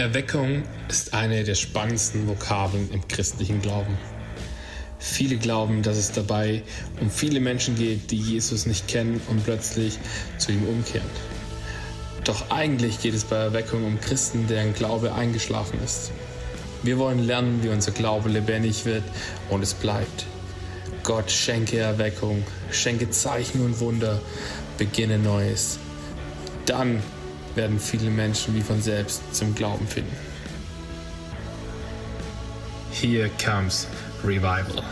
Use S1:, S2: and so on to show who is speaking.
S1: Erweckung ist eine der spannendsten Vokabeln im christlichen Glauben. Viele glauben, dass es dabei um viele Menschen geht, die Jesus nicht kennen und plötzlich zu ihm umkehren. Doch eigentlich geht es bei Erweckung um Christen, deren Glaube eingeschlafen ist. Wir wollen lernen, wie unser Glaube lebendig wird und es bleibt. Gott schenke Erweckung, schenke Zeichen und Wunder, beginne Neues. Dann werden viele Menschen wie von selbst zum Glauben finden. Here comes revival.